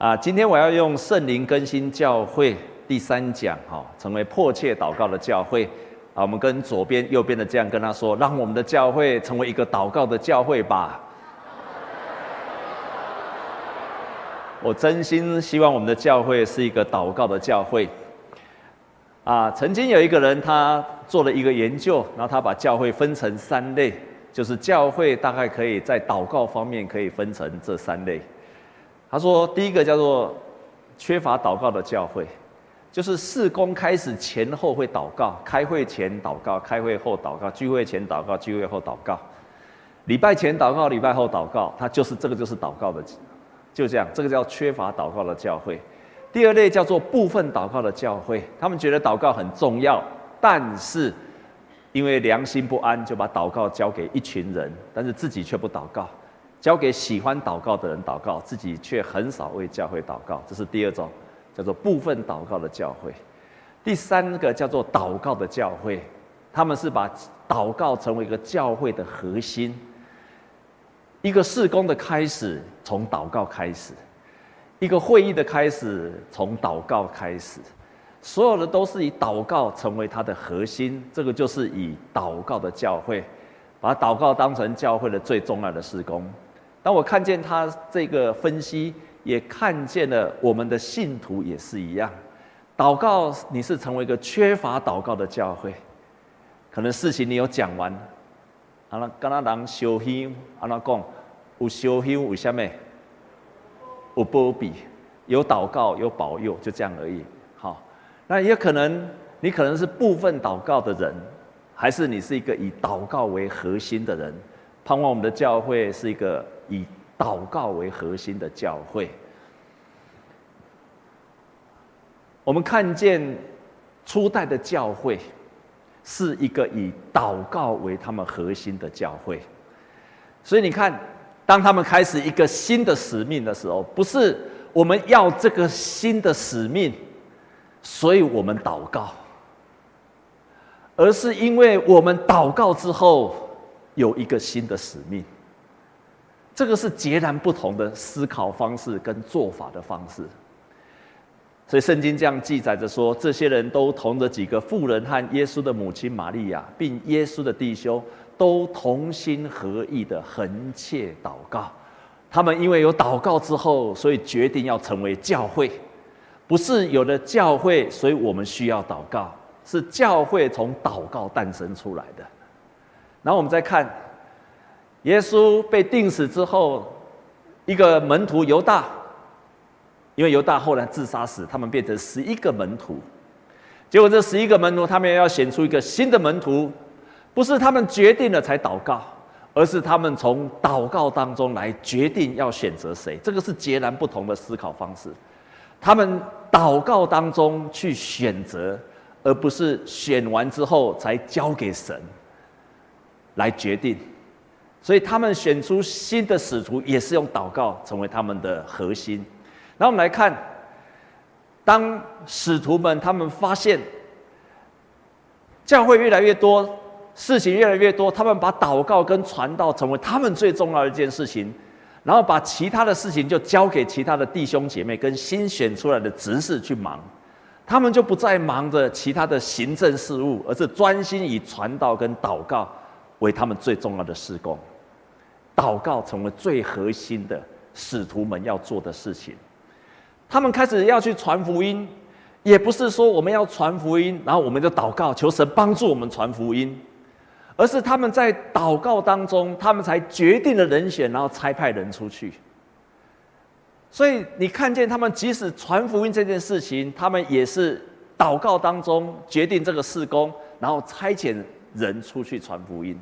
啊，今天我要用圣灵更新教会第三讲，哈，成为迫切祷告的教会。啊，我们跟左边、右边的这样跟他说，让我们的教会成为一个祷告的教会吧。我真心希望我们的教会是一个祷告的教会。啊，曾经有一个人，他做了一个研究，然后他把教会分成三类，就是教会大概可以在祷告方面可以分成这三类。他说，第一个叫做缺乏祷告的教会。就是事工开始前后会祷告，开会前祷告，开会后祷告，聚会前祷告，聚会后祷告，礼拜前祷告，礼拜后祷告，他就是这个就是祷告的，就这样，这个叫缺乏祷告的教会。第二类叫做部分祷告的教会，他们觉得祷告很重要，但是因为良心不安，就把祷告交给一群人，但是自己却不祷告，交给喜欢祷告的人祷告，自己却很少为教会祷告，这是第二种。叫做部分祷告的教会，第三个叫做祷告的教会，他们是把祷告成为一个教会的核心，一个事工的开始从祷告开始，一个会议的开始从祷告开始，所有的都是以祷告成为它的核心，这个就是以祷告的教会，把祷告当成教会的最重要的事工。当我看见他这个分析。也看见了我们的信徒也是一样，祷告你是成为一个缺乏祷告的教会，可能事情你有讲完，啊那跟他人修行，啊那讲有修行为什么？有波比，有祷告有保佑，就这样而已。好，那也可能你可能是部分祷告的人，还是你是一个以祷告为核心的人？盼望我们的教会是一个以。祷告为核心的教会，我们看见初代的教会是一个以祷告为他们核心的教会，所以你看，当他们开始一个新的使命的时候，不是我们要这个新的使命，所以我们祷告，而是因为我们祷告之后有一个新的使命。这个是截然不同的思考方式跟做法的方式，所以圣经这样记载着说，这些人都同着几个妇人和耶稣的母亲玛利亚，并耶稣的弟兄，都同心合意的恒切祷告。他们因为有祷告之后，所以决定要成为教会，不是有了教会，所以我们需要祷告，是教会从祷告诞生出来的。然后我们再看。耶稣被钉死之后，一个门徒犹大，因为犹大后来自杀死，他们变成十一个门徒。结果这十一个门徒，他们要选出一个新的门徒，不是他们决定了才祷告，而是他们从祷告当中来决定要选择谁。这个是截然不同的思考方式。他们祷告当中去选择，而不是选完之后才交给神来决定。所以他们选出新的使徒，也是用祷告成为他们的核心。然后我们来看，当使徒们他们发现教会越来越多，事情越来越多，他们把祷告跟传道成为他们最重要的一件事情，然后把其他的事情就交给其他的弟兄姐妹跟新选出来的执事去忙，他们就不再忙着其他的行政事务，而是专心以传道跟祷告为他们最重要的事工。祷告成为最核心的使徒们要做的事情。他们开始要去传福音，也不是说我们要传福音，然后我们就祷告求神帮助我们传福音，而是他们在祷告当中，他们才决定了人选，然后差派人出去。所以你看见他们即使传福音这件事情，他们也是祷告当中决定这个事工，然后差遣人出去传福音。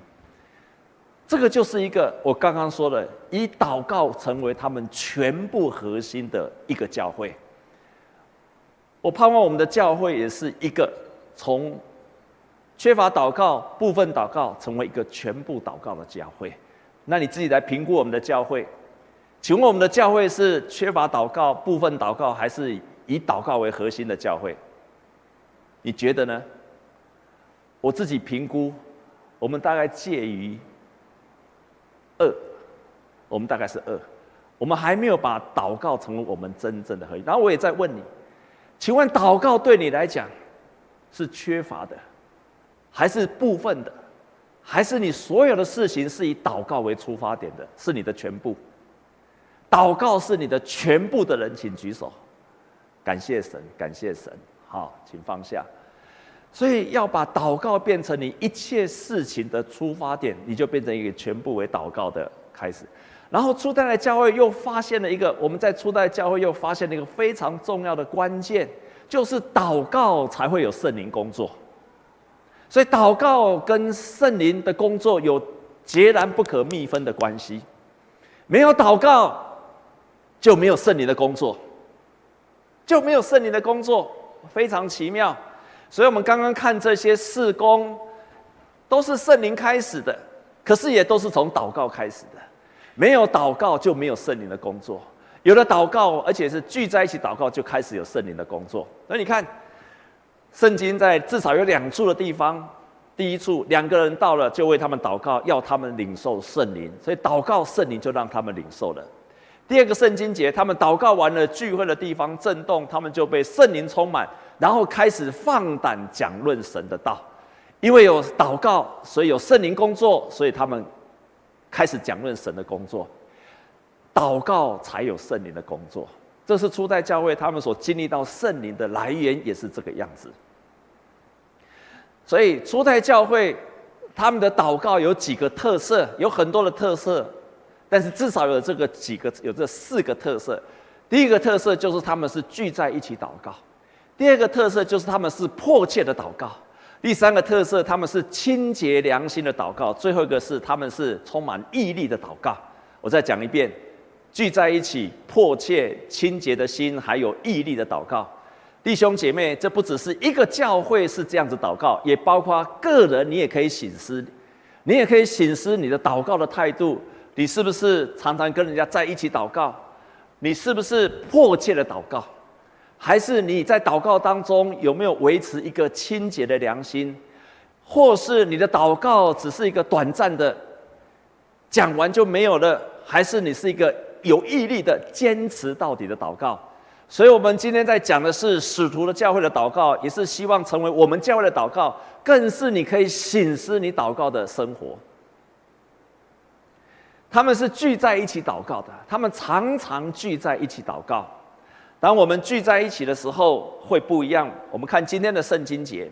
这个就是一个我刚刚说的，以祷告成为他们全部核心的一个教会。我盼望我们的教会也是一个从缺乏祷告、部分祷告，成为一个全部祷告的教会。那你自己来评估我们的教会，请问我们的教会是缺乏祷告、部分祷告，还是以祷告为核心的教会？你觉得呢？我自己评估，我们大概介于。二，我们大概是二，我们还没有把祷告成为我们真正的合一。然后我也在问你，请问祷告对你来讲是缺乏的，还是部分的，还是你所有的事情是以祷告为出发点的，是你的全部？祷告是你的全部的人，请举手。感谢神，感谢神。好，请放下。所以要把祷告变成你一切事情的出发点，你就变成一个全部为祷告的开始。然后初代的教会又发现了一个，我们在初代教会又发现了一个非常重要的关键，就是祷告才会有圣灵工作。所以祷告跟圣灵的工作有截然不可密分的关系，没有祷告就没有圣灵的工作，就没有圣灵的工作，非常奇妙。所以我们刚刚看这些事工，都是圣灵开始的，可是也都是从祷告开始的。没有祷告就没有圣灵的工作，有了祷告，而且是聚在一起祷告，就开始有圣灵的工作。那你看，圣经在至少有两处的地方，第一处两个人到了就为他们祷告，要他们领受圣灵，所以祷告圣灵就让他们领受了。第二个圣经节，他们祷告完了，聚会的地方震动，他们就被圣灵充满，然后开始放胆讲论神的道，因为有祷告，所以有圣灵工作，所以他们。开始讲论神的工作，祷告才有圣灵的工作。这是初代教会他们所经历到圣灵的来源，也是这个样子。所以初代教会他们的祷告有几个特色，有很多的特色，但是至少有这个几个，有这四个特色。第一个特色就是他们是聚在一起祷告；第二个特色就是他们是迫切的祷告。第三个特色，他们是清洁良心的祷告；最后一个是他们是充满毅力的祷告。我再讲一遍：聚在一起，迫切、清洁的心，还有毅力的祷告。弟兄姐妹，这不只是一个教会是这样子祷告，也包括个人，你也可以省思，你也可以省思你的祷告的态度。你是不是常常跟人家在一起祷告？你是不是迫切的祷告？还是你在祷告当中有没有维持一个清洁的良心，或是你的祷告只是一个短暂的，讲完就没有了？还是你是一个有毅力的坚持到底的祷告？所以，我们今天在讲的是使徒的教会的祷告，也是希望成为我们教会的祷告，更是你可以省思你祷告的生活。他们是聚在一起祷告的，他们常常聚在一起祷告。当我们聚在一起的时候，会不一样。我们看今天的圣经节，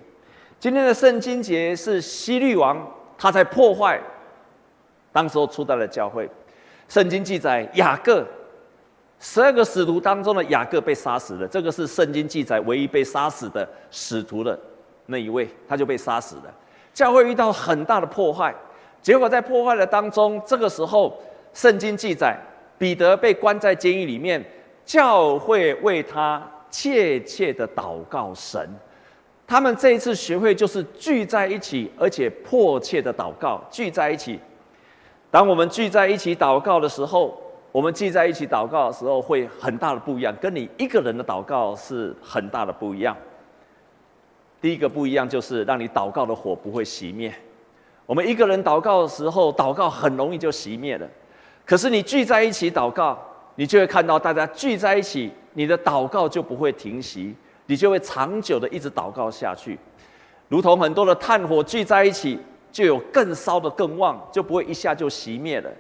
今天的圣经节是希律王他在破坏当时候初代的教会。圣经记载雅各十二个使徒当中的雅各被杀死了，这个是圣经记载唯一被杀死的使徒的那一位，他就被杀死了。教会遇到很大的破坏，结果在破坏的当中，这个时候圣经记载彼得被关在监狱里面。教会为他切切的祷告神，他们这一次学会就是聚在一起，而且迫切的祷告。聚在一起，当我们聚在一起祷告的时候，我们聚在一起祷告的时候会很大的不一样，跟你一个人的祷告是很大的不一样。第一个不一样就是让你祷告的火不会熄灭。我们一个人祷告的时候，祷告很容易就熄灭了，可是你聚在一起祷告。你就会看到大家聚在一起，你的祷告就不会停息，你就会长久的一直祷告下去，如同很多的炭火聚在一起，就有更烧得更旺，就不会一下就熄灭了。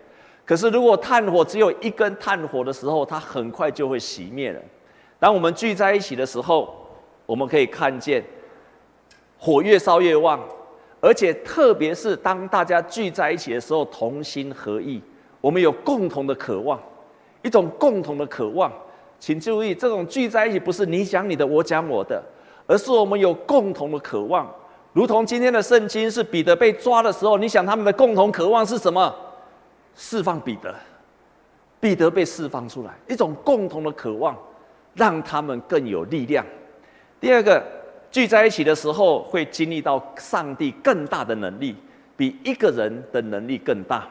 可是如果炭火只有一根炭火的时候，它很快就会熄灭了。当我们聚在一起的时候，我们可以看见火越烧越旺，而且特别是当大家聚在一起的时候，同心合意，我们有共同的渴望。一种共同的渴望，请注意，这种聚在一起不是你讲你的，我讲我的，而是我们有共同的渴望。如同今天的圣经是彼得被抓的时候，你想他们的共同渴望是什么？释放彼得，彼得被释放出来，一种共同的渴望，让他们更有力量。第二个，聚在一起的时候会经历到上帝更大的能力，比一个人的能力更大。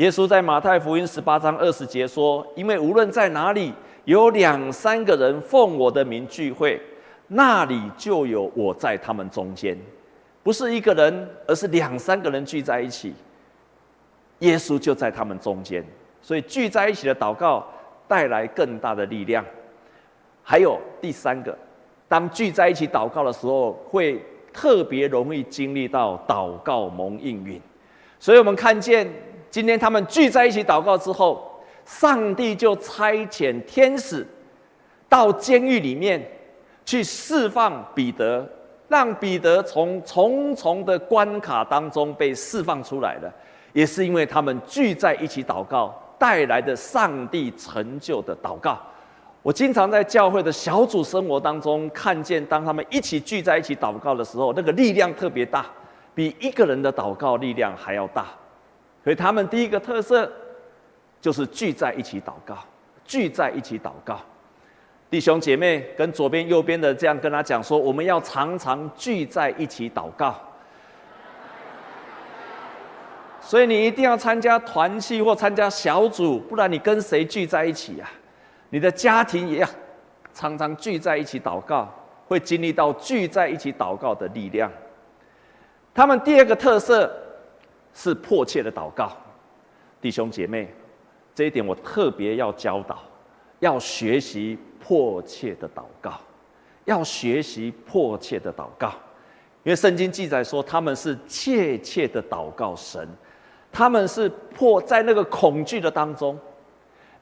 耶稣在马太福音十八章二十节说：“因为无论在哪里有两三个人奉我的名聚会，那里就有我在他们中间。不是一个人，而是两三个人聚在一起，耶稣就在他们中间。所以聚在一起的祷告带来更大的力量。还有第三个，当聚在一起祷告的时候，会特别容易经历到祷告蒙应允。所以我们看见今天他们聚在一起祷告之后，上帝就差遣天使到监狱里面去释放彼得。让彼得从重重的关卡当中被释放出来了，也是因为他们聚在一起祷告带来的上帝成就的祷告。我经常在教会的小组生活当中看见，当他们一起聚在一起祷告的时候，那个力量特别大，比一个人的祷告力量还要大。所以他们第一个特色就是聚在一起祷告，聚在一起祷告。弟兄姐妹，跟左边、右边的这样跟他讲说：我们要常常聚在一起祷告。所以你一定要参加团契或参加小组，不然你跟谁聚在一起呀？你的家庭也要常常聚在一起祷告，会经历到聚在一起祷告的力量。他们第二个特色是迫切的祷告。弟兄姐妹，这一点我特别要教导，要学习。迫切的祷告，要学习迫切的祷告，因为圣经记载说他们是切切的祷告神，他们是迫在那个恐惧的当中，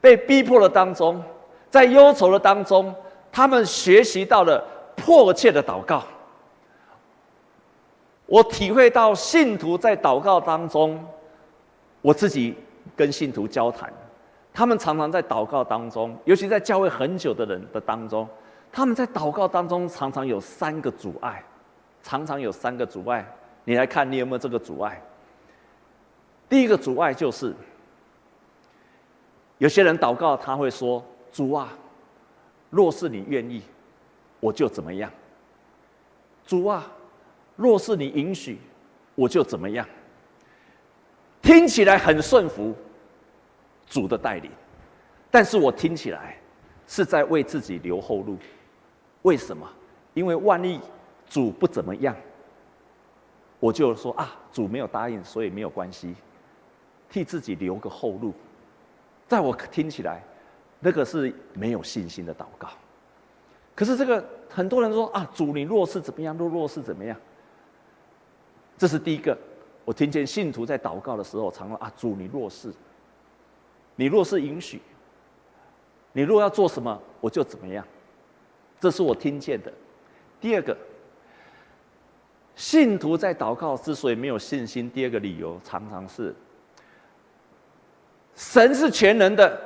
被逼迫的当中，在忧愁的当中，他们学习到了迫切的祷告。我体会到信徒在祷告当中，我自己跟信徒交谈。他们常常在祷告当中，尤其在教会很久的人的当中，他们在祷告当中常常有三个阻碍，常常有三个阻碍。你来看，你有没有这个阻碍？第一个阻碍就是，有些人祷告他会说：“主啊，若是你愿意，我就怎么样；主啊，若是你允许，我就怎么样。”听起来很顺服。主的带领，但是我听起来是在为自己留后路。为什么？因为万一主不怎么样，我就说啊，主没有答应，所以没有关系，替自己留个后路。在我听起来，那个是没有信心的祷告。可是这个很多人说啊，主你若是怎么样，若若是怎么样，这是第一个。我听见信徒在祷告的时候，常说啊，主你若是。你若是允许，你若要做什么，我就怎么样。这是我听见的。第二个，信徒在祷告之所以没有信心，第二个理由常常是：神是全能的，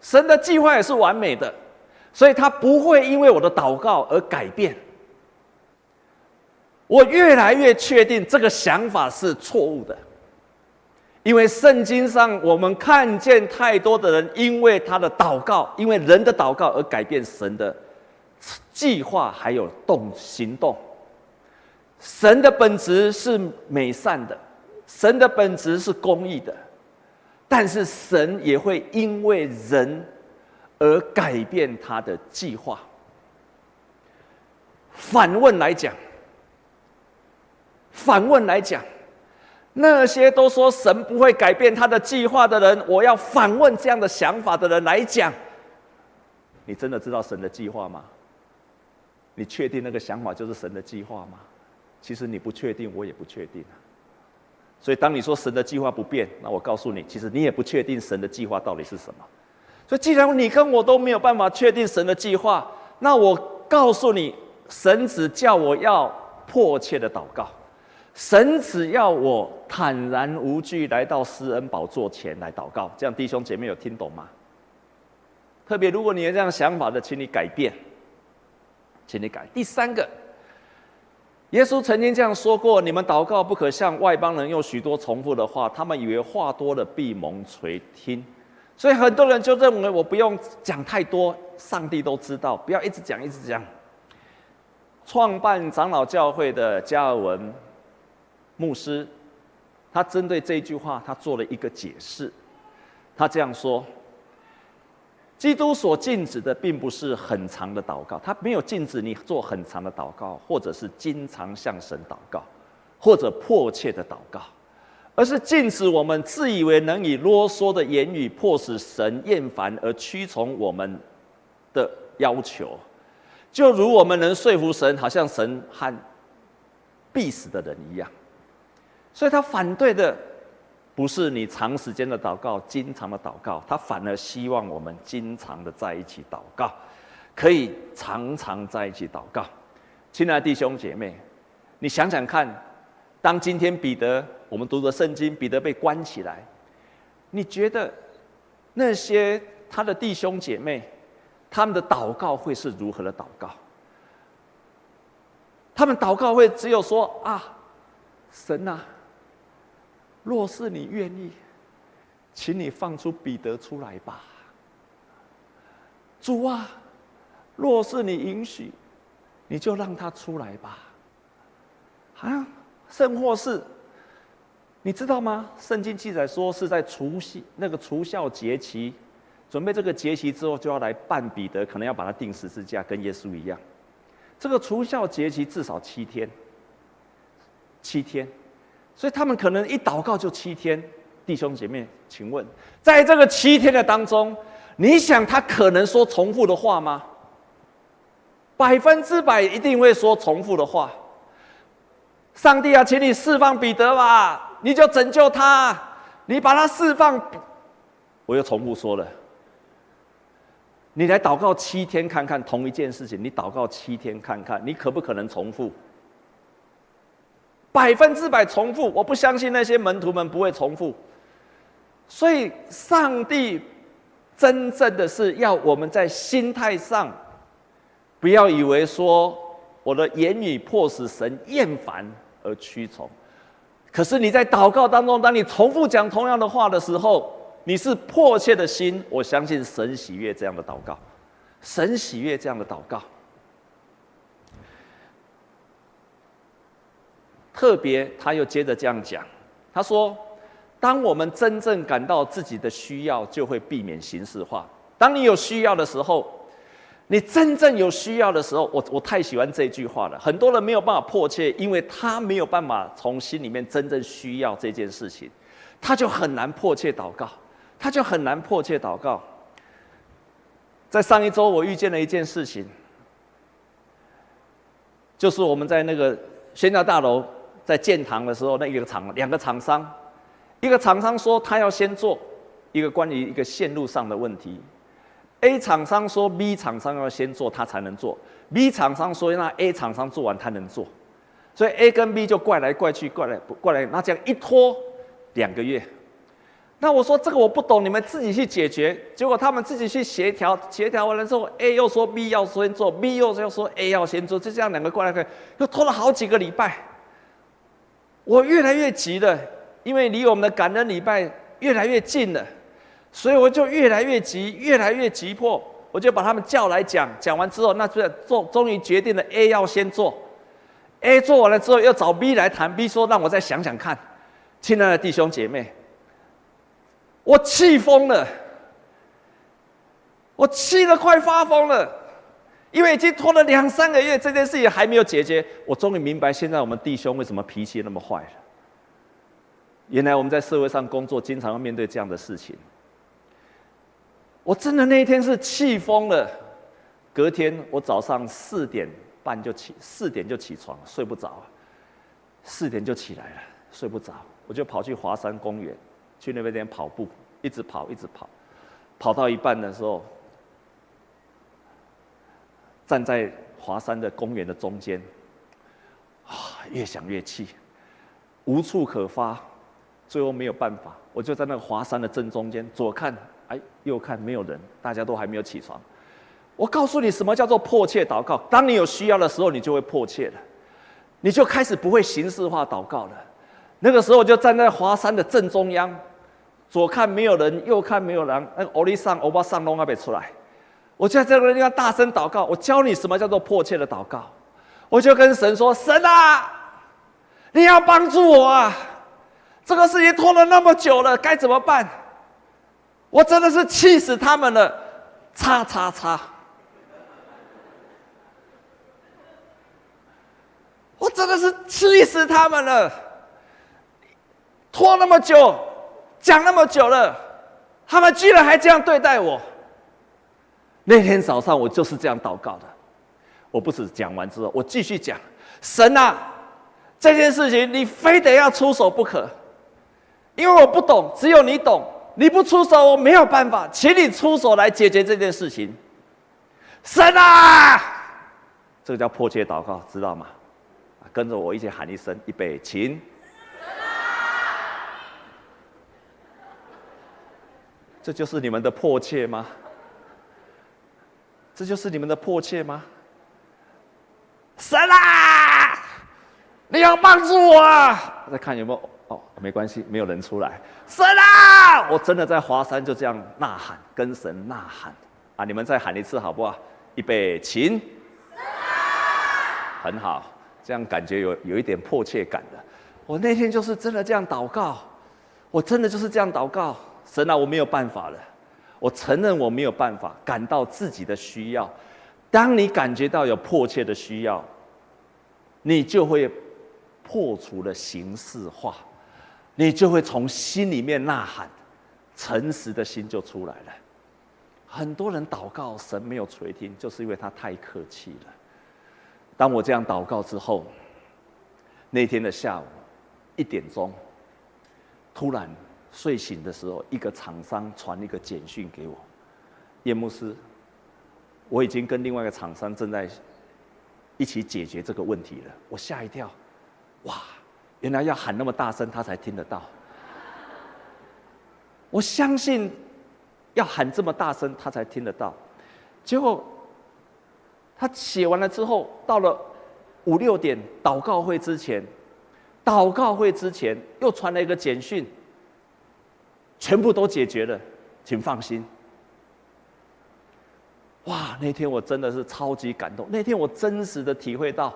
神的计划也是完美的，所以他不会因为我的祷告而改变。我越来越确定这个想法是错误的。因为圣经上，我们看见太多的人，因为他的祷告，因为人的祷告而改变神的计划，还有动行动。神的本质是美善的，神的本质是公义的，但是神也会因为人而改变他的计划。反问来讲，反问来讲。那些都说神不会改变他的计划的人，我要反问这样的想法的人来讲：你真的知道神的计划吗？你确定那个想法就是神的计划吗？其实你不确定，我也不确定。所以当你说神的计划不变，那我告诉你，其实你也不确定神的计划到底是什么。所以既然你跟我都没有办法确定神的计划，那我告诉你，神只叫我要迫切的祷告。神只要我坦然无惧来到施恩宝座前来祷告，这样弟兄姐妹有听懂吗？特别如果你有这样想法的，请你改变，请你改。第三个，耶稣曾经这样说过：你们祷告不可向外邦人用许多重复的话，他们以为话多了必蒙垂听。所以很多人就认为我不用讲太多，上帝都知道，不要一直讲一直讲。创办长老教会的加尔文。牧师，他针对这句话，他做了一个解释。他这样说：基督所禁止的，并不是很长的祷告，他没有禁止你做很长的祷告，或者是经常向神祷告，或者迫切的祷告，而是禁止我们自以为能以啰嗦的言语迫使神厌烦而屈从我们的要求，就如我们能说服神，好像神和必死的人一样。所以他反对的不是你长时间的祷告、经常的祷告，他反而希望我们经常的在一起祷告，可以常常在一起祷告。亲爱的弟兄姐妹，你想想看，当今天彼得，我们读的圣经，彼得被关起来，你觉得那些他的弟兄姐妹，他们的祷告会是如何的祷告？他们祷告会只有说啊，神啊。若是你愿意，请你放出彼得出来吧。主啊，若是你允许，你就让他出来吧。啊，甚或是，你知道吗？圣经记载说是在除夕那个除孝节期，准备这个节期之后，就要来办彼得，可能要把他钉十字架，跟耶稣一样。这个除孝节期至少七天，七天。所以他们可能一祷告就七天，弟兄姐妹，请问，在这个七天的当中，你想他可能说重复的话吗？百分之百一定会说重复的话。上帝啊，请你释放彼得吧，你就拯救他，你把他释放。我又重复说了，你来祷告七天看看同一件事情，你祷告七天看看，你可不可能重复？百分之百重复，我不相信那些门徒们不会重复。所以，上帝真正的是要我们在心态上，不要以为说我的言语迫使神厌烦而屈从。可是你在祷告当中，当你重复讲同样的话的时候，你是迫切的心，我相信神喜悦这样的祷告，神喜悦这样的祷告。特别，他又接着这样讲，他说：“当我们真正感到自己的需要，就会避免形式化。当你有需要的时候，你真正有需要的时候，我我太喜欢这句话了。很多人没有办法迫切，因为他没有办法从心里面真正需要这件事情，他就很难迫切祷告，他就很难迫切祷告。在上一周，我遇见了一件事情，就是我们在那个宣教大楼。”在建堂的时候，那一个厂两个厂商，一个厂商说他要先做一个关于一个线路上的问题，A 厂商说 B 厂商要先做他才能做，B 厂商说那 A 厂商做完他能做，所以 A 跟 B 就怪来怪去，怪来怪来，那这样一拖两个月，那我说这个我不懂，你们自己去解决。结果他们自己去协调，协调完了之后，A 又说 B 要先做，B 又又说 A 要先做，就这样两个怪来怪，又拖了好几个礼拜。我越来越急了，因为离我们的感恩礼拜越来越近了，所以我就越来越急，越来越急迫。我就把他们叫来讲，讲完之后，那就做，终于决定了 A 要先做，A 做完了之后，又找 B 来谈，B 说让我再想想看。亲爱的弟兄姐妹，我气疯了，我气得快发疯了。因为已经拖了两三个月，这件事情还没有解决，我终于明白现在我们弟兄为什么脾气那么坏了。原来我们在社会上工作，经常要面对这样的事情。我真的那一天是气疯了。隔天我早上四点半就起，四点就起床，睡不着，四点就起来了，睡不着，我就跑去华山公园，去那边跑步，一直跑，一直跑，跑到一半的时候。站在华山的公园的中间，啊，越想越气，无处可发，最后没有办法，我就在那个华山的正中间，左看，哎，右看，没有人，大家都还没有起床。我告诉你，什么叫做迫切祷告？当你有需要的时候，你就会迫切了，你就开始不会形式化祷告了。那个时候，我就站在华山的正中央，左看没有人，右看没有人，那个欧里桑、欧巴桑龙还没出来。我就在这个地方大声祷告，我教你什么叫做迫切的祷告。我就跟神说：“神啊，你要帮助我啊！这个事情拖了那么久了，该怎么办？我真的是气死他们了！”叉叉叉！我真的是气死他们了！拖那么久，讲那么久了，他们居然还这样对待我。那天早上我就是这样祷告的，我不止讲完之后，我继续讲，神啊，这件事情你非得要出手不可，因为我不懂，只有你懂，你不出手我没有办法，请你出手来解决这件事情。神啊，这个叫迫切祷告，知道吗？跟着我一起喊一声，预备，请。这就是你们的迫切吗？这就是你们的迫切吗？神啊，你要帮助我啊！再看有没有哦，没关系，没有人出来。神啊，我真的在华山就这样呐喊，跟神呐喊啊！你们再喊一次好不好？预备，请。很好，这样感觉有有一点迫切感的。我那天就是真的这样祷告，我真的就是这样祷告。神啊，我没有办法了，我承认我没有办法，感到自己的需要。当你感觉到有迫切的需要，你就会破除了形式化，你就会从心里面呐喊，诚实的心就出来了。很多人祷告，神没有垂听，就是因为他太客气了。当我这样祷告之后，那天的下午一点钟，突然。睡醒的时候，一个厂商传一个简讯给我，叶牧师，我已经跟另外一个厂商正在一起解决这个问题了。我吓一跳，哇，原来要喊那么大声他才听得到。我相信要喊这么大声他才听得到，结果他写完了之后，到了五六点祷告会之前，祷告会之前又传了一个简讯。全部都解决了，请放心。哇，那天我真的是超级感动。那天我真实的体会到，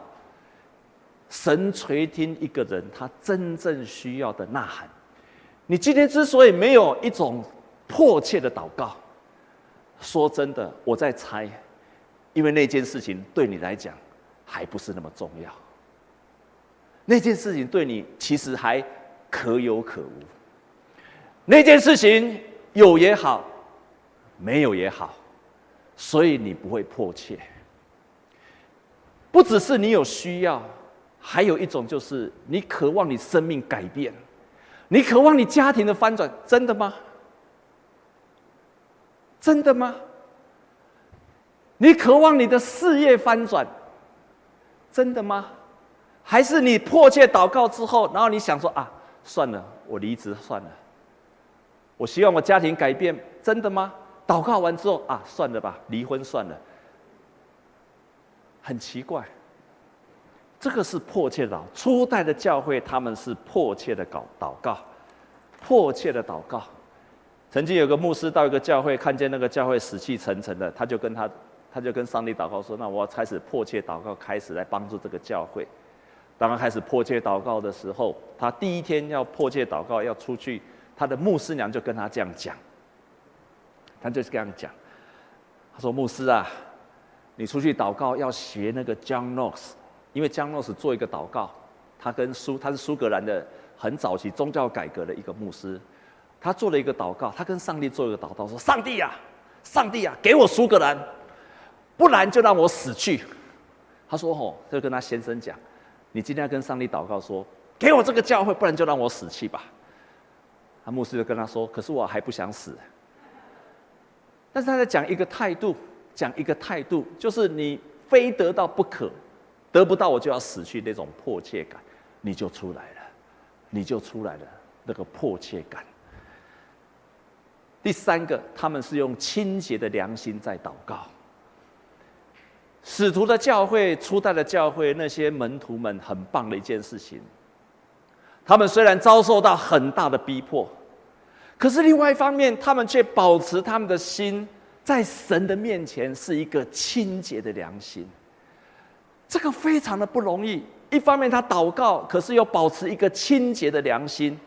神垂听一个人他真正需要的呐喊。你今天之所以没有一种迫切的祷告，说真的，我在猜，因为那件事情对你来讲还不是那么重要。那件事情对你其实还可有可无。那件事情有也好，没有也好，所以你不会迫切。不只是你有需要，还有一种就是你渴望你生命改变，你渴望你家庭的翻转，真的吗？真的吗？你渴望你的事业翻转，真的吗？还是你迫切祷告之后，然后你想说啊，算了，我离职算了。我希望我家庭改变，真的吗？祷告完之后啊，算了吧，离婚算了。很奇怪，这个是迫切的。初代的教会他们是迫切的搞祷告，迫切的祷告。曾经有个牧师到一个教会，看见那个教会死气沉沉的，他就跟他，他就跟上帝祷告说：“那我要开始迫切祷告，开始来帮助这个教会。”当他开始迫切祷告的时候，他第一天要迫切祷告，要出去。他的牧师娘就跟他这样讲，他就是这样讲，他说：“牧师啊，你出去祷告要学那个 John Knox，因为 John Knox 做一个祷告，他跟苏他是苏格兰的很早期宗教改革的一个牧师，他做了一个祷告，他跟上帝做一个祷告，说：上帝啊，上帝啊，给我苏格兰，不然就让我死去。他说：吼，就跟他先生讲，你今天要跟上帝祷告说，给我这个教会，不然就让我死去吧。”牧师就跟他说：“可是我还不想死。”但是他在讲一个态度，讲一个态度，就是你非得到不可，得不到我就要死去那种迫切感，你就出来了，你就出来了那个迫切感。第三个，他们是用清洁的良心在祷告。使徒的教会，初代的教会，那些门徒们很棒的一件事情。他们虽然遭受到很大的逼迫。可是另外一方面，他们却保持他们的心在神的面前是一个清洁的良心，这个非常的不容易。一方面他祷告，可是又保持一个清洁的良心，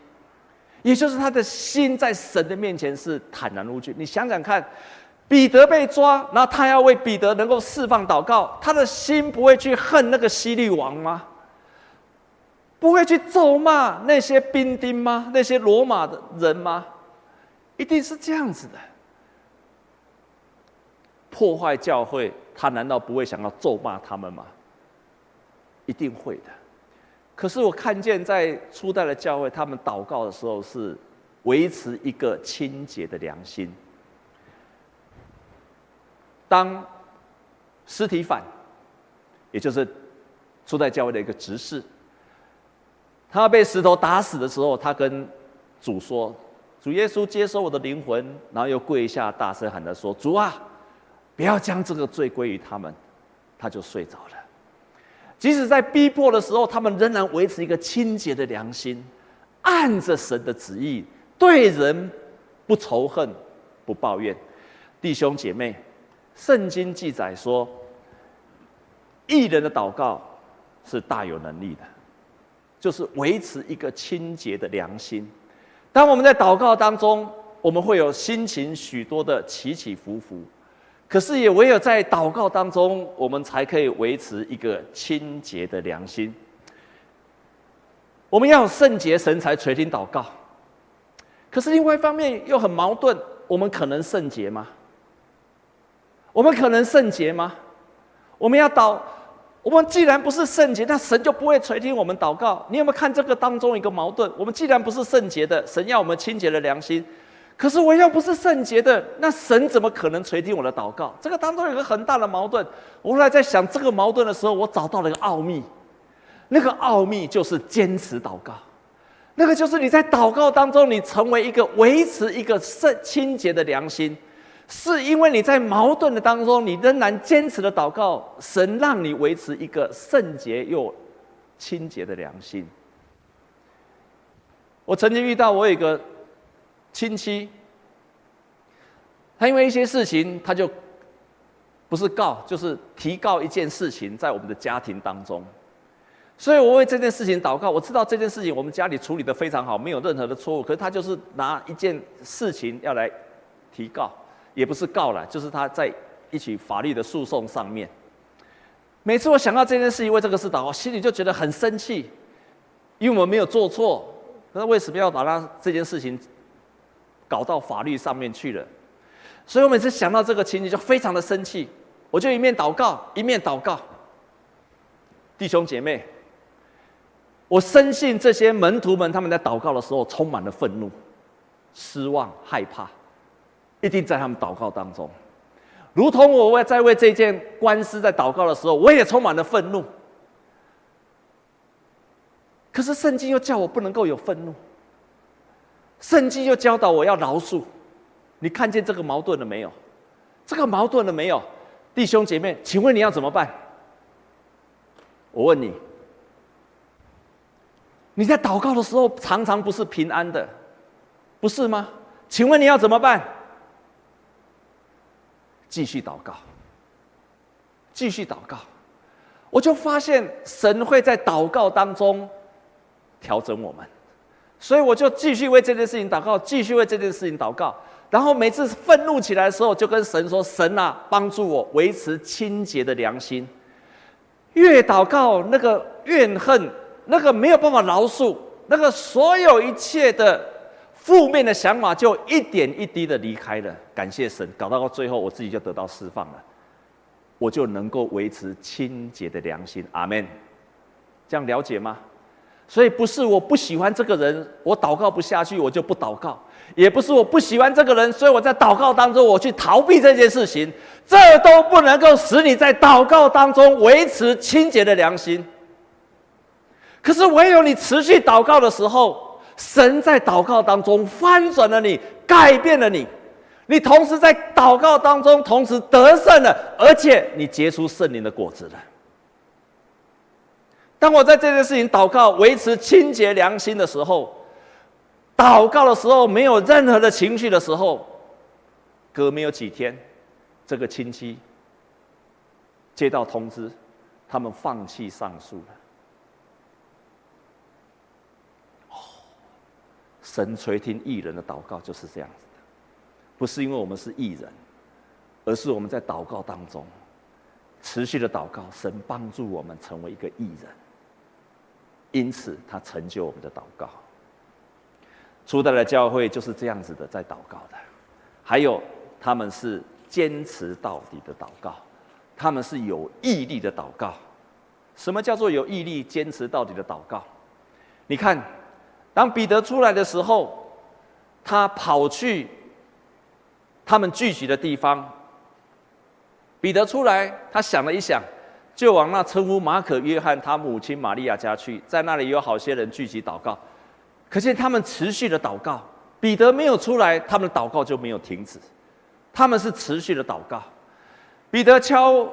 也就是他的心在神的面前是坦然无惧。你想想看，彼得被抓，然后他要为彼得能够释放祷告，他的心不会去恨那个希律王吗？不会去咒骂那些兵丁吗？那些罗马的人吗？一定是这样子的。破坏教会，他难道不会想要咒骂他们吗？一定会的。可是我看见在初代的教会，他们祷告的时候是维持一个清洁的良心。当尸体反，也就是初代教会的一个执事，他被石头打死的时候，他跟主说：“主耶稣，接收我的灵魂。”然后又跪下，大声喊着说：“主啊，不要将这个罪归于他们。”他就睡着了。即使在逼迫的时候，他们仍然维持一个清洁的良心，按着神的旨意，对人不仇恨，不抱怨。弟兄姐妹。圣经记载说，义人的祷告是大有能力的，就是维持一个清洁的良心。当我们在祷告当中，我们会有心情许多的起起伏伏，可是也唯有在祷告当中，我们才可以维持一个清洁的良心。我们要有圣洁，神才垂听祷告。可是另外一方面又很矛盾，我们可能圣洁吗？我们可能圣洁吗？我们要祷，我们既然不是圣洁，那神就不会垂听我们祷告。你有没有看这个当中一个矛盾？我们既然不是圣洁的，神要我们清洁的良心，可是我要不是圣洁的，那神怎么可能垂听我的祷告？这个当中有个很大的矛盾。我后来在想这个矛盾的时候，我找到了一个奥秘，那个奥秘就是坚持祷告，那个就是你在祷告当中，你成为一个维持一个圣清洁的良心。是因为你在矛盾的当中，你仍然坚持的祷告，神让你维持一个圣洁又清洁的良心。我曾经遇到我有一个亲戚，他因为一些事情，他就不是告，就是提告一件事情在我们的家庭当中，所以我为这件事情祷告。我知道这件事情我们家里处理的非常好，没有任何的错误，可是他就是拿一件事情要来提告。也不是告了，就是他在一起法律的诉讼上面。每次我想到这件事情，为这个事祷告，心里就觉得很生气，因为我们没有做错，那为什么要把他这件事情搞到法律上面去了？所以我每次想到这个情景，就非常的生气。我就一面祷告，一面祷告。弟兄姐妹，我深信这些门徒们他们在祷告的时候，充满了愤怒、失望、害怕。一定在他们祷告当中，如同我在为这件官司在祷告的时候，我也充满了愤怒。可是圣经又叫我不能够有愤怒，圣经又教导我要饶恕。你看见这个矛盾了没有？这个矛盾了没有？弟兄姐妹，请问你要怎么办？我问你，你在祷告的时候常常不是平安的，不是吗？请问你要怎么办？继续祷告，继续祷告，我就发现神会在祷告当中调整我们，所以我就继续为这件事情祷告，继续为这件事情祷告。然后每次愤怒起来的时候，就跟神说：“神啊，帮助我维持清洁的良心。”越祷告，那个怨恨，那个没有办法饶恕，那个所有一切的。负面的想法就一点一滴的离开了，感谢神，搞到最后我自己就得到释放了，我就能够维持清洁的良心。阿门。这样了解吗？所以不是我不喜欢这个人，我祷告不下去，我就不祷告；也不是我不喜欢这个人，所以我在祷告当中我去逃避这件事情，这都不能够使你在祷告当中维持清洁的良心。可是唯有你持续祷告的时候。神在祷告当中翻转了你，改变了你，你同时在祷告当中同时得胜了，而且你结出圣灵的果子了。当我在这件事情祷告、维持清洁良心的时候，祷告的时候没有任何的情绪的时候，隔没有几天，这个亲戚接到通知，他们放弃上诉了。神垂听艺人的祷告就是这样子的，不是因为我们是艺人，而是我们在祷告当中持续的祷告，神帮助我们成为一个艺人。因此他成就我们的祷告。初代的教会就是这样子的在祷告的，还有他们是坚持到底的祷告，他们是有毅力的祷告。什么叫做有毅力、坚持到底的祷告？你看，当彼得出来的时候，他跑去他们聚集的地方。彼得出来，他想了一想，就往那称呼马可、约翰他母亲玛利亚家去，在那里有好些人聚集祷告。可见他们持续的祷告，彼得没有出来，他们的祷告就没有停止。他们是持续的祷告。彼得敲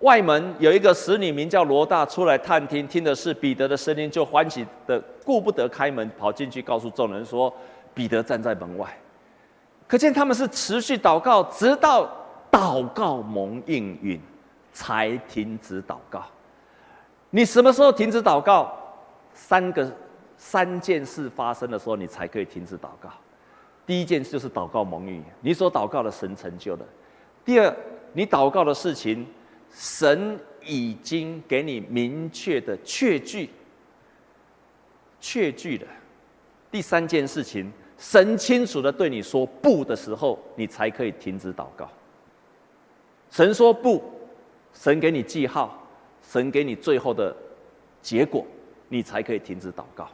外门，有一个使女名叫罗大出来探听，听的是彼得的声音，就欢喜的顾不得开门，跑进去告诉众人说：“彼得站在门外。”可见他们是持续祷告，直到祷告蒙应允，才停止祷告。你什么时候停止祷告？三个。三件事发生的时候，你才可以停止祷告。第一件事就是祷告蒙应允，你所祷告的神成就了。第二，你祷告的事情，神已经给你明确的确据，确据了。第三件事情，神清楚的对你说不的时候，你才可以停止祷告。神说不，神给你记号，神给你最后的结果，你才可以停止祷告。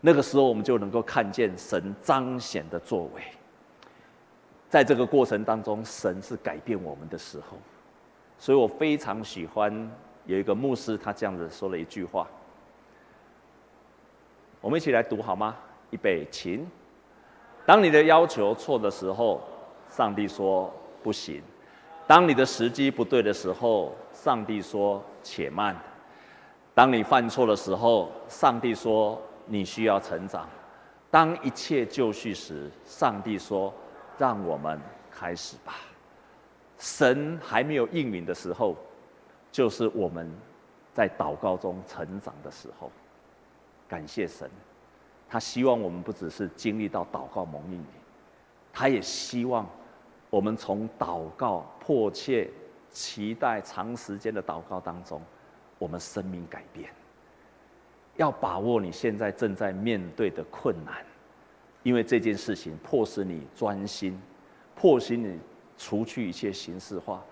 那个时候，我们就能够看见神彰显的作为。在这个过程当中，神是改变我们的时候，所以我非常喜欢有一个牧师，他这样子说了一句话。我们一起来读好吗？预备，请。当你的要求错的时候，上帝说不行；当你的时机不对的时候，上帝说且慢；当你犯错的时候，上帝说。你需要成长。当一切就绪时，上帝说：“让我们开始吧。”神还没有应允的时候，就是我们在祷告中成长的时候。感谢神，他希望我们不只是经历到祷告蒙应允，他也希望我们从祷告迫切期待长时间的祷告当中，我们生命改变。要把握你现在正在面对的困难，因为这件事情迫使你专心，迫使你除去一切形式化，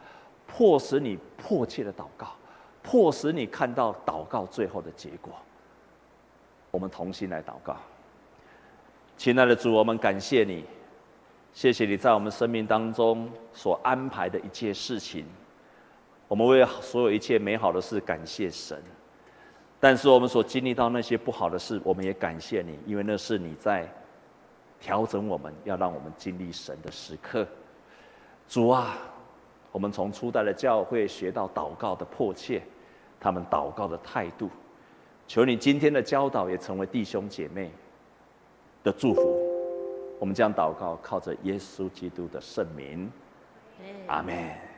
迫使你迫切的祷告，迫使你看到祷告最后的结果。我们同心来祷告，亲爱的主，我们感谢你，谢谢你在我们生命当中所安排的一切事情，我们为所有一切美好的事感谢神。但是我们所经历到那些不好的事，我们也感谢你，因为那是你在调整我们，要让我们经历神的时刻。主啊，我们从初代的教会学到祷告的迫切，他们祷告的态度，求你今天的教导也成为弟兄姐妹的祝福。我们将祷告靠着耶稣基督的圣名，阿门。